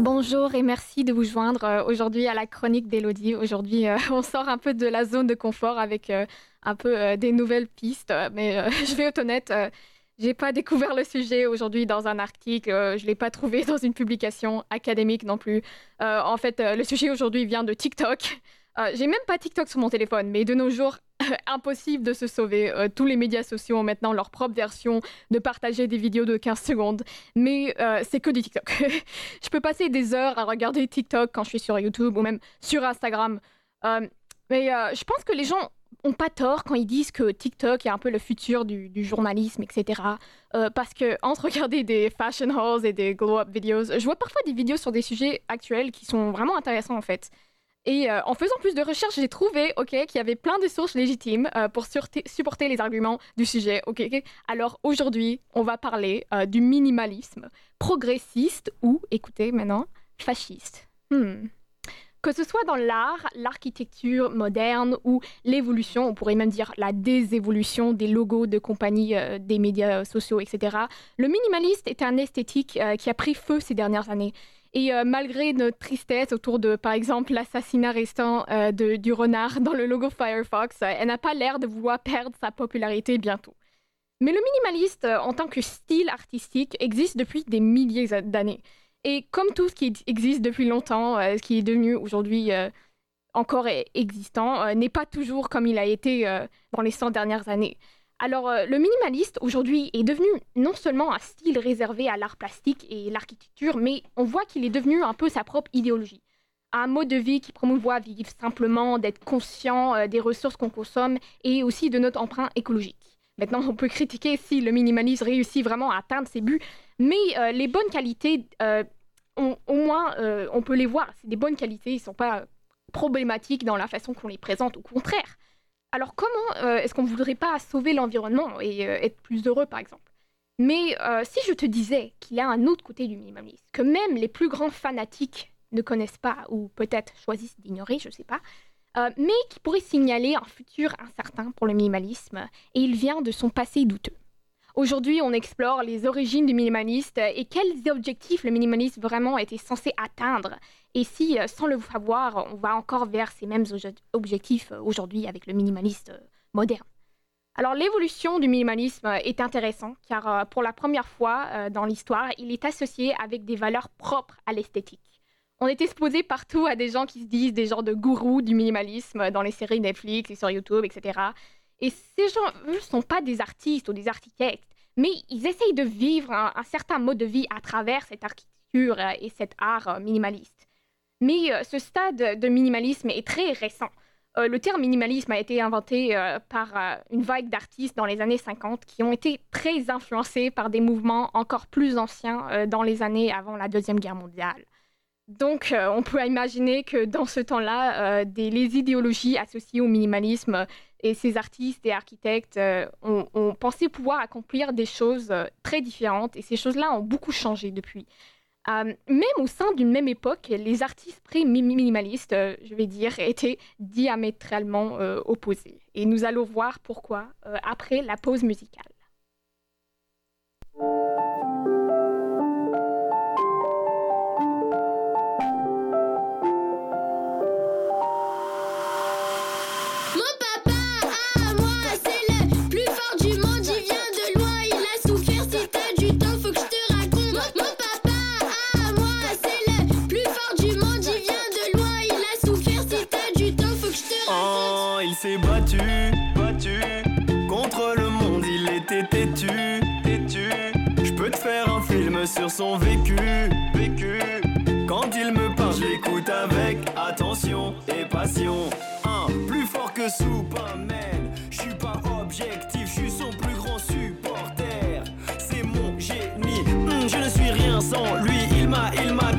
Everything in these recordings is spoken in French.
Bonjour et merci de vous joindre euh, aujourd'hui à la chronique d'Elodie. Aujourd'hui, euh, on sort un peu de la zone de confort avec euh, un peu des nouvelles pistes, mais je vais être honnête, j'ai pas découvert le sujet aujourd'hui dans un article, je l'ai pas trouvé dans une publication académique non plus. en fait, le sujet aujourd'hui vient de TikTok. J'ai même pas TikTok sur mon téléphone, mais de nos jours, impossible de se sauver. Euh, tous les médias sociaux ont maintenant leur propre version de partager des vidéos de 15 secondes. Mais euh, c'est que du TikTok. je peux passer des heures à regarder TikTok quand je suis sur YouTube ou même sur Instagram. Euh, mais je pense que les gens ont pas tort quand ils disent que TikTok est un peu le futur du, du journalisme, etc. parce que entre regarder des fashion hauls et des glow-up videos, je vois parfois des vidéos sur des sujets actuels qui sont vraiment intéressants en fait. Et euh, en faisant plus de recherches, j'ai trouvé ok, qu'il y avait plein de sources légitimes euh, pour supporter les arguments du sujet. ok Alors aujourd'hui, on va parler euh, du minimalisme progressiste ou, écoutez maintenant, fasciste. Hmm. Que ce soit dans l'art, l'architecture moderne ou l'évolution, on pourrait même dire la désévolution des logos de compagnies, des médias sociaux, etc., le minimaliste est un esthétique qui a pris feu ces dernières années. Et euh, malgré notre tristesse autour de, par exemple, l'assassinat restant euh, du renard dans le logo Firefox, euh, elle n'a pas l'air de vouloir perdre sa popularité bientôt. Mais le minimaliste, en tant que style artistique, existe depuis des milliers d'années. Et comme tout ce qui existe depuis longtemps, ce qui est devenu aujourd'hui encore existant, n'est pas toujours comme il a été dans les 100 dernières années. Alors, euh, le minimaliste aujourd'hui est devenu non seulement un style réservé à l'art plastique et l'architecture, mais on voit qu'il est devenu un peu sa propre idéologie. Un mode de vie qui promouvoit vivre simplement, d'être conscient euh, des ressources qu'on consomme et aussi de notre empreinte écologique. Maintenant, on peut critiquer si le minimalisme réussit vraiment à atteindre ses buts, mais euh, les bonnes qualités, au moins, on peut les voir. C'est des bonnes qualités, ils ne sont pas problématiques dans la façon qu'on les présente, au contraire. Alors comment euh, est-ce qu'on ne voudrait pas sauver l'environnement et euh, être plus heureux, par exemple? Mais euh, si je te disais qu'il y a un autre côté du minimalisme, que même les plus grands fanatiques ne connaissent pas ou peut-être choisissent d'ignorer, je ne sais pas, mais qui pourrait signaler un futur incertain pour le minimalisme, et il vient de son passé douteux. Aujourd'hui, on explore les origines du minimaliste et quels objectifs le minimaliste vraiment était censé atteindre. Et si, euh, sans le savoir, on va encore vers ces mêmes objectifs euh, aujourd'hui avec le minimaliste euh, moderne. Alors l'évolution du minimalisme est intéressante car pour la première fois dans l'histoire, il est associé avec des valeurs propres à l'esthétique. On est exposé partout à des gens qui se disent des genres de gourous du minimalisme dans les séries Netflix et sur YouTube, etc. Et ces gens, eux, ne sont pas des artistes ou des architectes, mais ils essayent de vivre un, certain mode de vie à travers cette architecture euh, et cet art euh, minimaliste. Mais euh, ce stade de minimalisme est très récent. le terme minimalisme a été inventé par une vague d'artistes dans les années 50 qui ont été très influencés par des mouvements encore plus anciens dans les années avant la Deuxième Guerre mondiale. Donc, on peut imaginer que dans ce temps-là, les idéologies associées au minimalisme et ces artistes et architectes euh, ont, pensé pouvoir accomplir des choses très différentes et ces choses-là ont beaucoup changé depuis. même au sein d'une même époque, les artistes pré-minimalistes, je vais dire, étaient diamétralement opposés. Et nous allons voir pourquoi après la pause musicale. Son vécu, vécu. Quand il me parle, j'écoute avec attention et passion. Un plus fort que Superman, je suis pas objectif, je suis son plus grand supporter. C'est mon génie, hmm, je ne suis rien sans lui. Il m'a, il m'a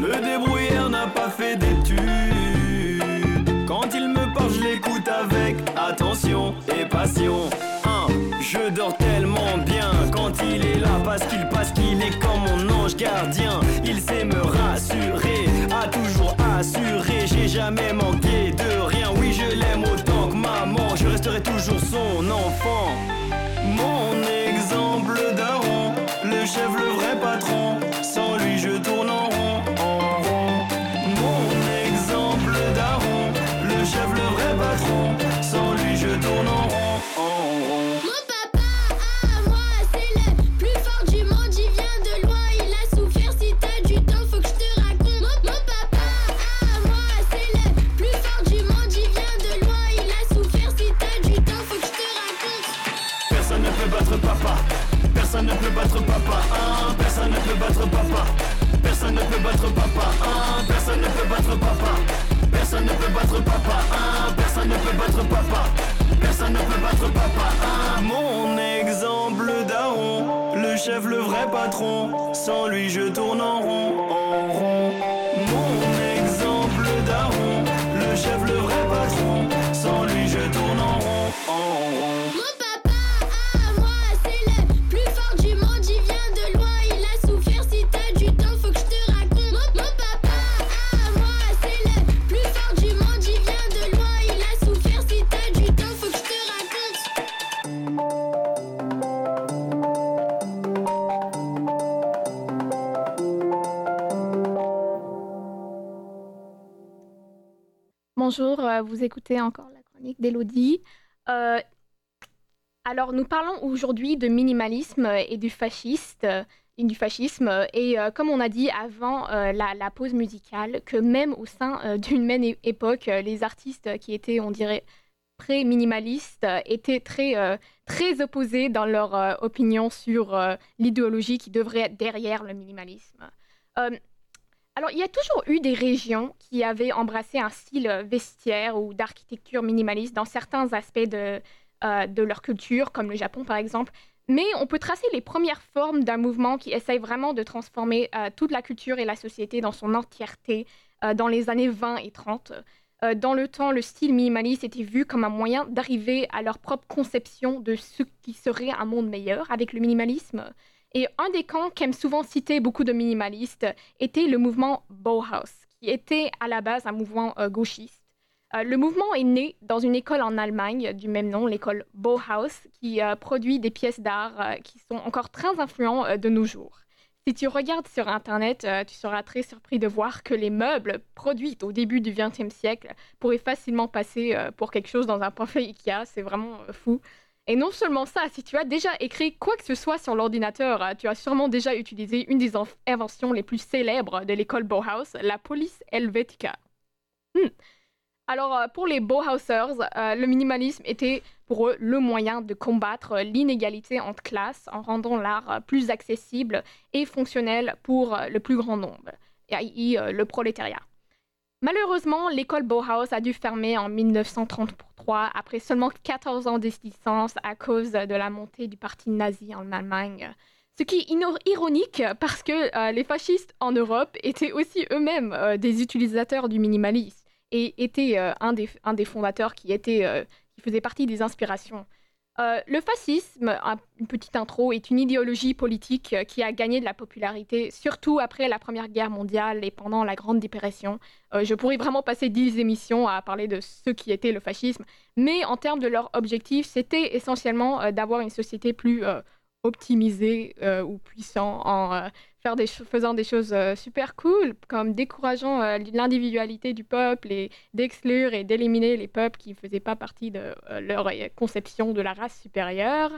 Le débrouillard n'a pas fait d'études. Quand il me parle, je l'écoute avec attention et passion. Je dors tellement bien quand il est là parce qu'il passe qu'il est comme mon ange gardien. Il sait me rassurer, a toujours assuré, j'ai jamais manqué chef, le vrai patron. Sans lui, je tourne en rond, en rond. Mon exemple daron, le chef, le vrai patron. Bonjour, euh, vous écoutez encore la chronique d'Elodie. Euh, alors, nous parlons aujourd'hui de minimalisme et du fasciste, du fascisme. Et euh, comme on a dit avant la, pause musicale, que même au sein d'une même époque, les artistes qui étaient, on dirait, pré-minimalistes étaient très, très opposés dans leur opinion sur l'idéologie qui devrait être derrière le minimalisme. Alors, il y a toujours eu des régions qui avaient embrassé un style vestiaire ou d'architecture minimaliste dans certains aspects de, euh, de leur culture, comme le Japon par exemple. Mais on peut tracer les premières formes d'un mouvement qui essaye vraiment de transformer euh, toute la culture et la société dans son entièreté euh, dans les années 20 et 30. Euh, dans le temps, le style minimaliste était vu comme un moyen d'arriver à leur propre conception de ce qui serait un monde meilleur avec le minimalisme. Et un des camps qu'aiment souvent citer beaucoup de minimalistes était le mouvement Bauhaus, qui était à la base un mouvement euh, gauchiste. Euh, le mouvement est né dans une école en Allemagne du même nom, l'école Bauhaus, qui euh, produit des pièces d'art qui sont encore très influents de nos jours. Si tu regardes sur Internet, tu seras très surpris de voir que les meubles produits au début du XXe siècle pourraient facilement passer pour quelque chose dans un parfait Ikea. C'est vraiment fou. Et non seulement ça, si tu as déjà écrit quoi que ce soit sur l'ordinateur, euh, tu as sûrement déjà utilisé une des inventions les plus célèbres de l'école Bauhaus, la police Helvetica. Hmm. Alors, euh, pour les Bauhausers, euh, le minimalisme était pour eux le moyen de combattre l'inégalité entre classes en rendant l'art plus accessible et fonctionnel pour euh, le plus grand nombre, euh, le prolétariat. Malheureusement, l'école Bauhaus a dû fermer en 1933 après seulement 14 ans d'existence à cause de la montée du parti nazi en Allemagne. Ce qui est ironique parce que euh, les fascistes en Europe étaient aussi eux-mêmes euh, des utilisateurs du minimalisme et étaient euh, un, des, fondateurs qui, était, qui faisait partie des inspirations. Euh, le fascisme, un- une petite intro, est une idéologie politique euh, qui a gagné de la popularité, surtout après la Première Guerre mondiale et pendant la Grande Dépression. Euh, je pourrais vraiment passer 10 émissions à parler de ce qui était le fascisme, mais en termes de leur objectif, c'était essentiellement d'avoir une société plus optimisée ou puissante en des faisant des choses euh, super cool, comme décourageant euh, l'individualité du peuple et d'exclure et d'éliminer les peuples qui ne faisaient pas partie de euh, leur conception de la race supérieure.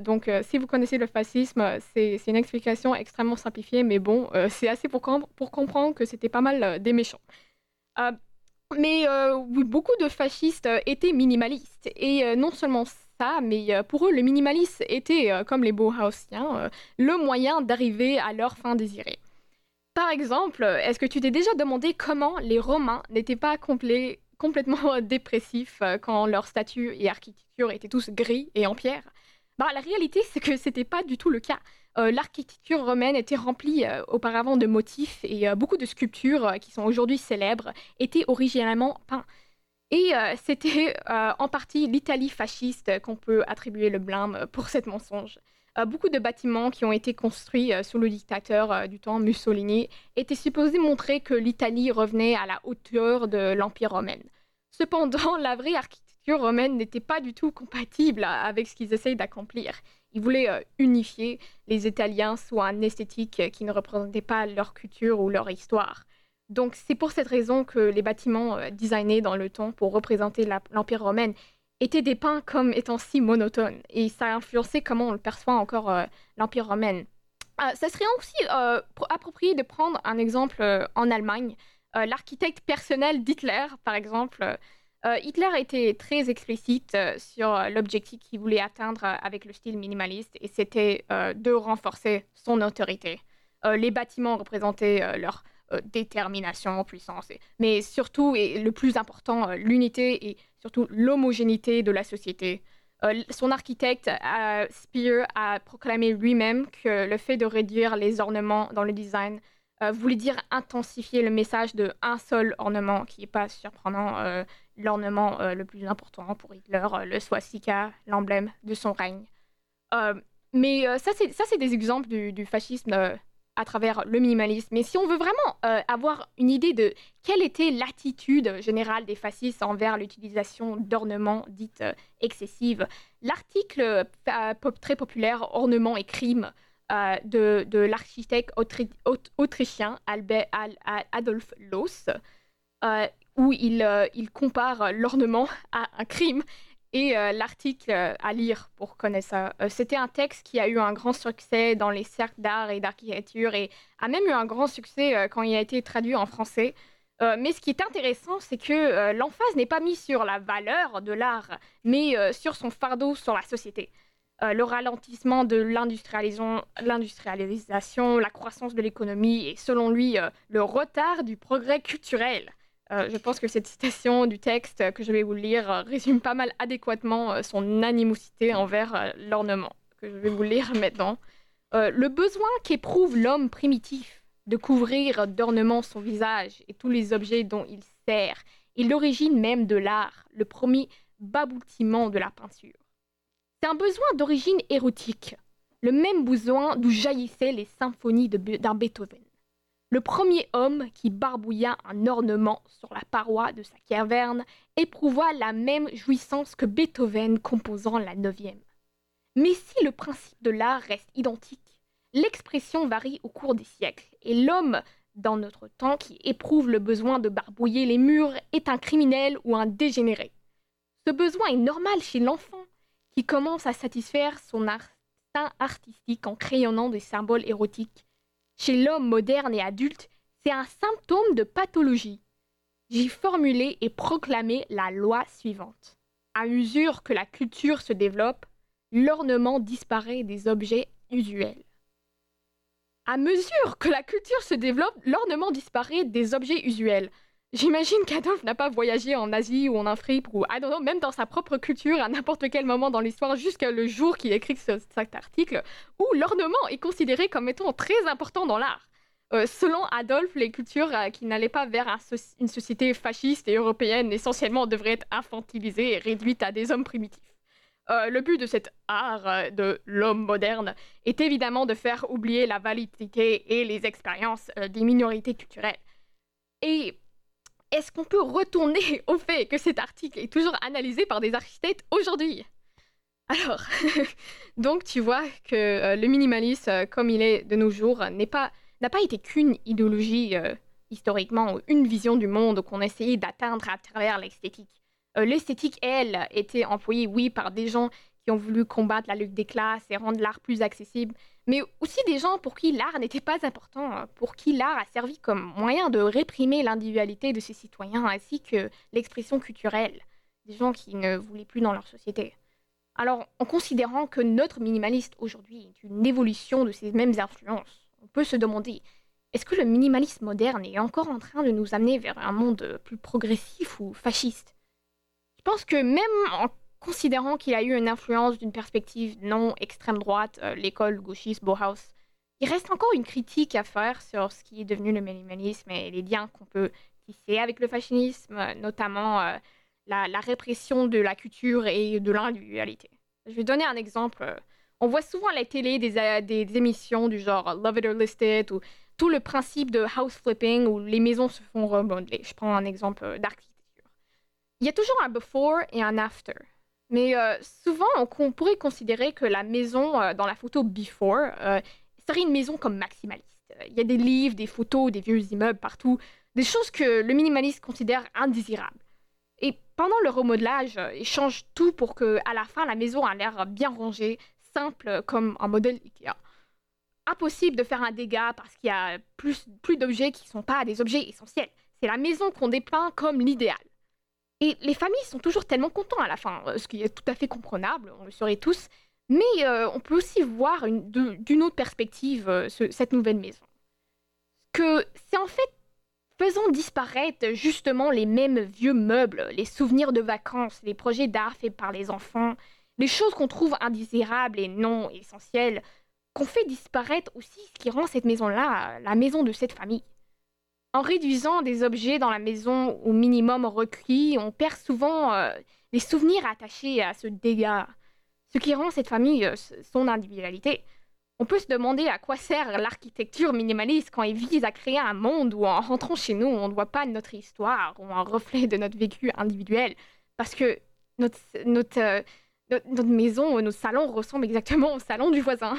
Donc, si vous connaissez le fascisme, c'est une explication extrêmement simplifiée, mais bon, c'est assez pour, pour comprendre que c'était pas mal des méchants. Mais beaucoup de fascistes étaient minimalistes. Et non seulement mais euh, pour eux, le minimalisme était, euh, comme les Bauhausiens, euh, le moyen d'arriver à leur fin désirée. Par exemple, est-ce que tu t'es déjà demandé comment les Romains n'étaient pas complètement dépressifs quand leur statue et architecture étaient tous gris et en pierre? Bah, La réalité, c'est que c'était pas du tout le cas. L'architecture romaine était remplie auparavant de motifs et beaucoup de sculptures qui sont aujourd'hui célèbres étaient originalement peints. Et euh, c'était euh, en partie l'Italie fasciste qu'on peut attribuer le blâme pour cet mensonge. Euh, beaucoup de bâtiments qui ont été construits sous le dictateur du temps Mussolini étaient supposés montrer que l'Italie revenait à la hauteur de l'Empire romain. Cependant, la vraie architecture romaine n'était pas du tout compatible avec ce qu'ils essayent d'accomplir. Ils voulaient unifier les Italiens sous un esthétique qui ne représentait pas leur culture ou leur histoire. Donc c'est pour cette raison que les bâtiments euh, designés dans le temps pour représenter l'Empire romain étaient dépeints comme étant si monotones. Et ça a influencé comment on le perçoit encore euh, l'Empire romain. Euh, ça serait aussi approprié de prendre un exemple en Allemagne. L'architecte personnel d'Hitler, par exemple, Hitler était très explicite sur l'objectif qu'il voulait atteindre avec le style minimaliste, et c'était de renforcer son autorité. les bâtiments représentaient leur euh, détermination, puissance, mais surtout, et le plus important, euh, l'unité et surtout l'homogénéité de la société. Euh, son architecte, Speer, a proclamé lui-même que le fait de réduire les ornements dans le design voulait dire intensifier le message de un seul ornement, qui n'est pas surprenant, l'ornement le plus important pour Hitler, le swastika, l'emblème de son règne. mais ça, c'est des exemples du fascisme à travers le minimalisme. Mais si on veut vraiment euh, avoir une idée de quelle était l'attitude générale des fascistes envers l'utilisation d'ornements dites euh, excessives, l'article euh, très populaire Ornements et crimes de, de l'architecte autrichien Albert, Adolf Loos, où il, il compare l'ornement à un crime et euh, l'article euh, à lire pour connaître ça. Euh, c'était un texte qui a eu un grand succès dans les cercles d'art et d'architecture et a même eu un grand succès quand il a été traduit en français. mais ce qui est intéressant, c'est que l'emphase n'est pas mise sur la valeur de l'art, mais sur son fardeau sur la société. le ralentissement de l'industrialisation, la croissance de l'économie et selon lui le retard du progrès culturel. Euh, je pense que cette citation du texte que je vais vous lire euh, résume pas mal adéquatement euh, son animosité envers l'ornement, que je vais vous lire maintenant. le besoin qu'éprouve l'homme primitif de couvrir d'ornements son visage et tous les objets dont il sert est l'origine même de l'art, le premier baboutiment de la peinture. C'est un besoin d'origine érotique, le même besoin d'où jaillissaient les symphonies d'un Beethoven le premier homme qui barbouilla un ornement sur la paroi de sa caverne éprouva la même jouissance que Beethoven composant la neuvième. Mais si le principe de l'art reste identique, l'expression varie au cours des siècles, et l'homme, dans notre temps, qui éprouve le besoin de barbouiller les murs est un criminel ou un dégénéré. Ce besoin est normal chez l'enfant, qui commence à satisfaire son instinct artistique en crayonnant des symboles érotiques chez l'homme moderne et adulte, c'est un symptôme de pathologie. J'ai formulé et proclamé la loi suivante. À mesure que la culture se développe, l'ornement disparaît des objets usuels. À mesure que la culture se développe, l'ornement disparaît des objets usuels. J'imagine qu'Adolphe n'a pas voyagé en Asie ou en Afrique ou même dans sa propre culture à n'importe quel moment dans l'histoire jusqu'à le jour qu'il écrit cet article, où l'ornement est considéré comme étant très important dans l'art. Euh, selon Adolphe, les cultures euh, qui n'allaient pas vers une société fasciste et européenne essentiellement devraient être infantilisées et réduites à des hommes primitifs. Euh, le but de cet art de l'homme moderne est évidemment de faire oublier la validité et les expériences des minorités culturelles. Et est-ce qu'on peut retourner au fait que cet article est toujours analysé par des architectes aujourd'hui? Alors, donc tu vois que euh, le minimalisme, euh, comme il est de nos jours, n'a pas, pas été qu'une idéologie euh, historiquement une vision du monde qu'on essayait d'atteindre à travers l'esthétique. l'esthétique, elle, était employée, oui, par des gens ont voulu combattre la lutte des classes et rendre l'art plus accessible, mais aussi des gens pour qui l'art n'était pas important, hein, pour qui l'art a servi comme moyen de réprimer l'individualité de ses citoyens ainsi que l'expression culturelle, des gens qui ne voulaient plus dans leur société. Alors, en considérant que notre minimaliste aujourd'hui est une évolution de ces mêmes influences, on peut se demander est-ce que le minimalisme moderne est encore en train de nous amener vers un monde plus progressif ou fasciste? Je pense que même en considérant qu'il a eu une influence d'une perspective non extrême droite, euh, l'école gauchiste Bauhaus, il reste encore une critique à faire sur ce qui est devenu le minimalisme et les liens qu'on peut tisser avec le fascisme, notamment euh, la, répression de la culture et de l'individualité. Je vais donner un exemple. On voit souvent à la télé des, euh, émissions du genre Love It or List It ou tout le principe de house flipping où les maisons se font remodeler. Je prends un exemple euh, d'architecture. Il y a toujours un before et un after. Mais euh, souvent, on, pourrait considérer que la maison euh, dans la photo before euh, serait une maison comme maximaliste. Il y a des livres, des photos, des vieux immeubles partout, des choses que le minimaliste considère indésirables. Et pendant le remodelage, il change tout pour que, à la fin, la maison a l'air bien rangée, simple comme un modèle Ikea. Impossible de faire un dégât parce qu'il y a plus, plus d'objets qui ne sont pas des objets essentiels. C'est la maison qu'on dépeint comme l'idéal. Et les familles sont toujours tellement contents à la fin, euh, ce qui est tout à fait comprenable, on le saurait tous. Mais euh, on peut aussi voir d'une autre perspective euh, ce- cette nouvelle maison. Que c'est en fait faisant disparaître justement les mêmes vieux meubles, les souvenirs de vacances, les projets d'art faits par les enfants, les choses qu'on trouve indésirables et non essentielles, qu'on fait disparaître aussi ce qui rend cette maison-là la maison de cette famille. En réduisant des objets dans la maison au minimum requis, on perd souvent euh, les souvenirs attachés à ce dégât, ce qui rend cette famille euh, son individualité. On peut se demander à quoi sert l'architecture minimaliste quand il vise à créer un monde où en rentrant chez nous, on ne voit pas notre histoire ou un reflet de notre vécu individuel, parce que notre, euh, maison, notre salon ressemble exactement au salon du voisin.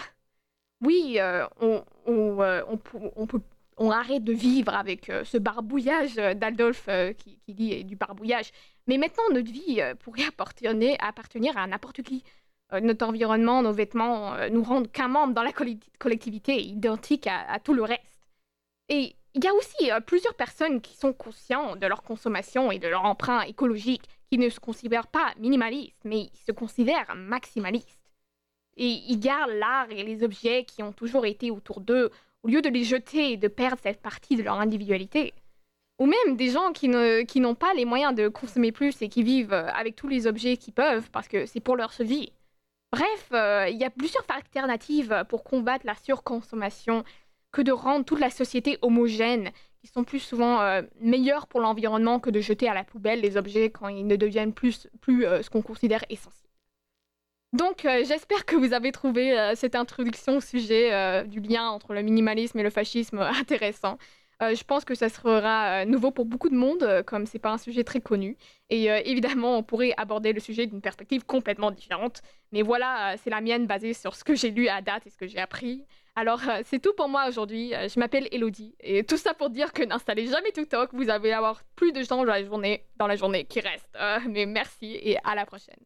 Oui, euh, euh, on peut on arrête de vivre avec euh, ce barbouillage euh, d'Adolphe euh, qui, qui dit du barbouillage. Mais maintenant, notre vie pourrait appartenir, à n'importe qui. Notre environnement, nos vêtements nous rendent qu'un membre dans la collecti- collectivité, identique à, tout le reste. Et il y a aussi plusieurs personnes qui sont conscients de leur consommation et de leur empreinte écologique, qui ne se considèrent pas minimalistes, mais se considèrent maximalistes. Et ils gardent l'art et les objets qui ont toujours été autour d'eux au lieu de les jeter et de perdre cette partie de leur individualité. Ou même des gens qui n'ont pas les moyens de consommer plus et qui vivent euh, avec tous les objets qu'ils peuvent parce que c'est pour leur survie. Bref, euh, il y a plusieurs alternatives pour combattre la surconsommation que de rendre toute la société homogène, qui sont plus souvent euh, meilleures pour l'environnement que de jeter à la poubelle les objets quand ils ne deviennent plus, plus ce qu'on considère essentiel. Donc, euh, j'espère que vous avez trouvé euh, cette introduction au sujet euh, du lien entre le minimalisme et le fascisme intéressant. Je pense que ça sera nouveau pour beaucoup de monde, comme c'est pas un sujet très connu. Et évidemment, on pourrait aborder le sujet d'une perspective complètement différente. Mais voilà, c'est la mienne basée sur ce que j'ai lu à date et ce que j'ai appris. Alors, c'est tout pour moi aujourd'hui. Je m'appelle Elodie. Et tout ça pour dire que n'installez jamais TikTok. Vous allez avoir plus de gens dans la journée, dans la journée qui reste. Mais merci et à la prochaine.